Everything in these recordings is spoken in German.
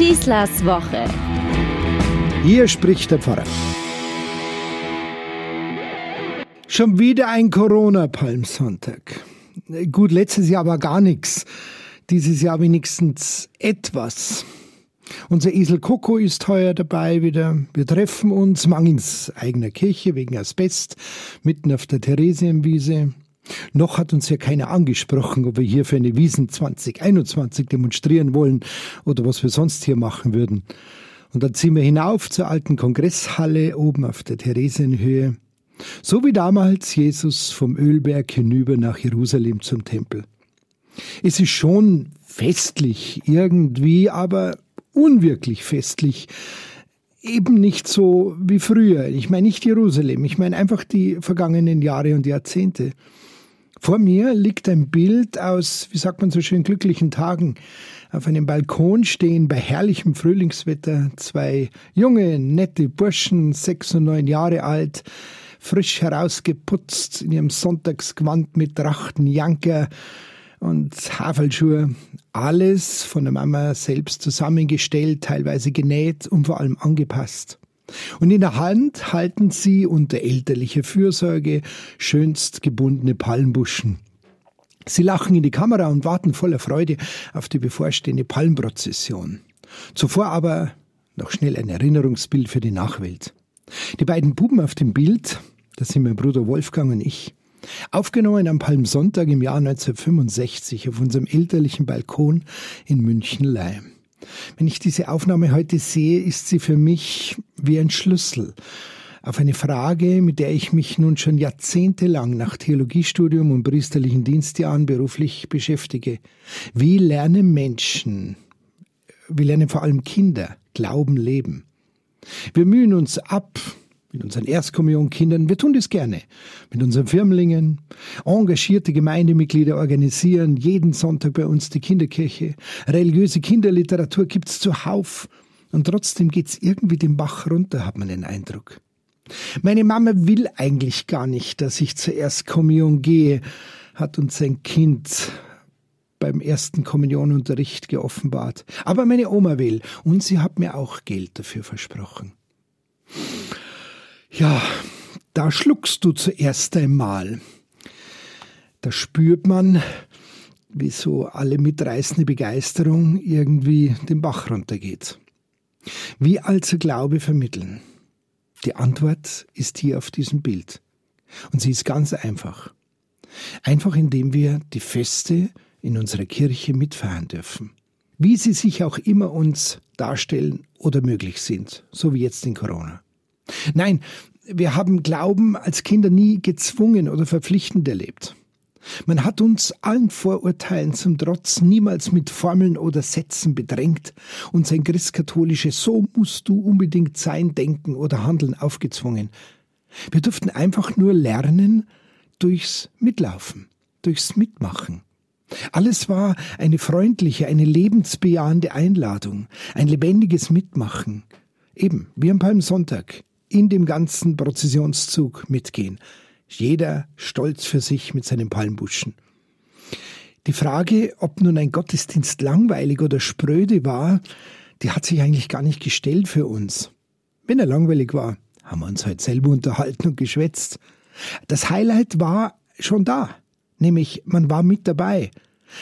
Schießlers Woche. Hier spricht der Pfarrer. Schon wieder ein Corona-Palmsonntag. Gut, letztes Jahr war gar nichts. Dieses Jahr wenigstens etwas. Unser Esel Coco ist heuer dabei wieder. Wir treffen uns mangels eigener Kirche wegen Asbest mitten auf der Theresienwiese. Noch hat uns ja keiner angesprochen, ob wir hier für eine Wiesen 2021 demonstrieren wollen oder was wir sonst hier machen würden. Und dann ziehen wir hinauf zur alten Kongresshalle oben auf der Theresienhöhe. So wie damals Jesus vom Ölberg hinüber nach Jerusalem zum Tempel. Es ist schon festlich irgendwie, aber unwirklich festlich. Eben nicht so wie früher. Ich meine nicht Jerusalem, ich meine einfach die vergangenen Jahre und Jahrzehnte. Vor mir liegt ein Bild aus, wie sagt man so schön, glücklichen Tagen. Auf einem Balkon stehen bei herrlichem Frühlingswetter zwei junge, nette Burschen, sechs und neun Jahre alt, frisch herausgeputzt in ihrem Sonntagsgewand mit Trachtenjanker und Havelschuhe. Alles von der Mama selbst zusammengestellt, teilweise genäht und vor allem angepasst. Und in der Hand halten sie unter elterlicher Fürsorge schönst gebundene Palmbuschen. Sie lachen in die Kamera und warten voller Freude auf die bevorstehende Palmprozession. Zuvor aber noch schnell ein Erinnerungsbild für die Nachwelt. Die beiden Buben auf dem Bild, das sind mein Bruder Wolfgang und ich, aufgenommen am Palmsonntag im Jahr 1965 auf unserem elterlichen Balkon in München-Leim. Wenn ich diese Aufnahme heute sehe, ist sie für mich wie ein Schlüssel auf eine Frage, mit der ich mich nun schon jahrzehntelang nach Theologiestudium und priesterlichen Dienstjahren beruflich beschäftige. Wie lernen Menschen, wie lernen vor allem Kinder Glauben leben? Wir mühen uns ab, mit unseren Erstkommunionkindern, wir tun das gerne, mit unseren Firmlingen. Engagierte Gemeindemitglieder organisieren jeden Sonntag bei uns die Kinderkirche. Religiöse Kinderliteratur gibt's zuhauf. Und trotzdem geht's irgendwie den Bach runter, hat man den Eindruck. Meine Mama will eigentlich gar nicht, dass ich zur Erstkommunion gehe, hat uns sein Kind beim ersten Kommunionunterricht geoffenbart. Aber meine Oma will und sie hat mir auch Geld dafür versprochen. Ja, da schluckst du zuerst einmal. Da spürt man, wie so alle mitreißende Begeisterung irgendwie den Bach runtergeht. Wie also Glaube vermitteln? Die Antwort ist hier auf diesem Bild. Und sie ist ganz einfach. Einfach indem wir die Feste in unserer Kirche mitfeiern dürfen. Wie sie sich auch immer uns darstellen oder möglich sind, so wie jetzt in Corona. Nein, wir haben Glauben als Kinder nie gezwungen oder verpflichtend erlebt. Man hat uns allen Vorurteilen zum Trotz niemals mit Formeln oder Sätzen bedrängt und sein christkatholisches So musst du unbedingt sein Denken oder Handeln aufgezwungen. Wir durften einfach nur lernen durchs Mitlaufen, durchs Mitmachen. Alles war eine freundliche, eine lebensbejahende Einladung, ein lebendiges Mitmachen. Eben, wie am Palmsonntag, in dem ganzen Prozessionszug mitgehen. Jeder stolz für sich mit seinen Palmbuschen. Die Frage, ob nun ein Gottesdienst langweilig oder spröde war, die hat sich eigentlich gar nicht gestellt für uns. Wenn er langweilig war, haben wir uns halt selber unterhalten und geschwätzt. Das Highlight war schon da, nämlich man war mit dabei.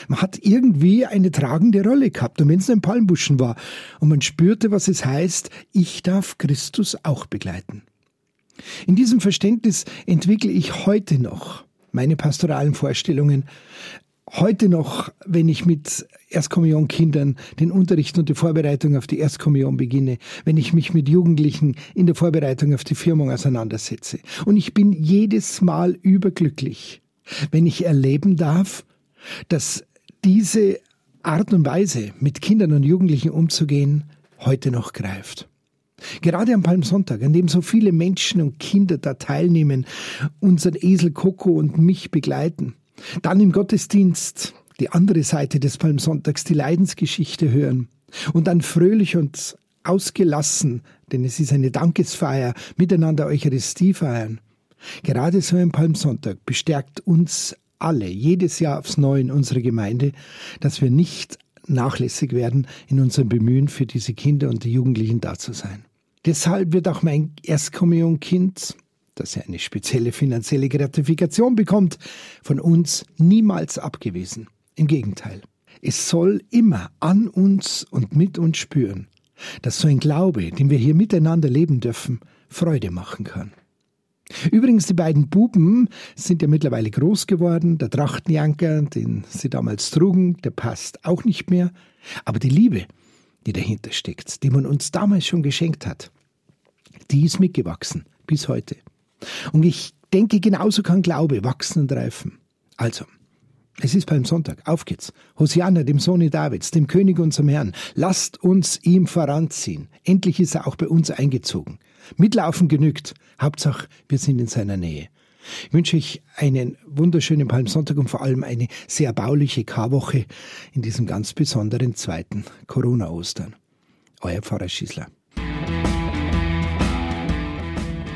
Man hat irgendwie eine tragende Rolle gehabt, und wenn es ein Palmbuschen war, und man spürte, was es heißt, ich darf Christus auch begleiten. In diesem Verständnis entwickle ich heute noch meine pastoralen Vorstellungen. Heute noch, wenn ich mit Erstkommunionkindern den Unterricht und die Vorbereitung auf die Erstkommunion beginne, wenn ich mich mit Jugendlichen in der Vorbereitung auf die Firmung auseinandersetze. Und ich bin jedes Mal überglücklich, wenn ich erleben darf, dass diese Art und Weise, mit Kindern und Jugendlichen umzugehen, heute noch greift. Gerade am Palmsonntag, an dem so viele Menschen und Kinder da teilnehmen, unseren Esel Coco und mich begleiten. Dann im Gottesdienst die andere Seite des Palmsonntags, die Leidensgeschichte hören. Und dann fröhlich und ausgelassen, denn es ist eine Dankesfeier, miteinander Eucharistie feiern. Gerade so ein Palmsonntag bestärkt uns alle, jedes Jahr aufs Neue in unserer Gemeinde, dass wir nicht nachlässig werden in unserem Bemühen für diese Kinder und die Jugendlichen da zu sein. Deshalb wird auch mein Erstkommunionkind, das er eine spezielle finanzielle Gratifikation bekommt, von uns niemals abgewiesen. Im Gegenteil. Es soll immer an uns und mit uns spüren, dass so ein Glaube, den wir hier miteinander leben dürfen, Freude machen kann. Übrigens, die beiden Buben sind ja mittlerweile groß geworden. Der Trachtenjanker, den sie damals trugen, der passt auch nicht mehr. Aber die Liebe, die dahinter steckt, die man uns damals schon geschenkt hat, die ist mitgewachsen bis heute. Und ich denke, genauso kann Glaube wachsen und reifen. Also, es ist Palmsonntag. Auf geht's. Hosianna, dem Sohne Davids, dem König unserem Herrn. Lasst uns ihm voranziehen. Endlich ist er auch bei uns eingezogen. Mitlaufen genügt. Hauptsache, wir sind in seiner Nähe. Ich wünsche euch einen wunderschönen Palmsonntag und vor allem eine sehr bauliche Karwoche in diesem ganz besonderen zweiten Corona-Ostern. Euer Pfarrer Schießler.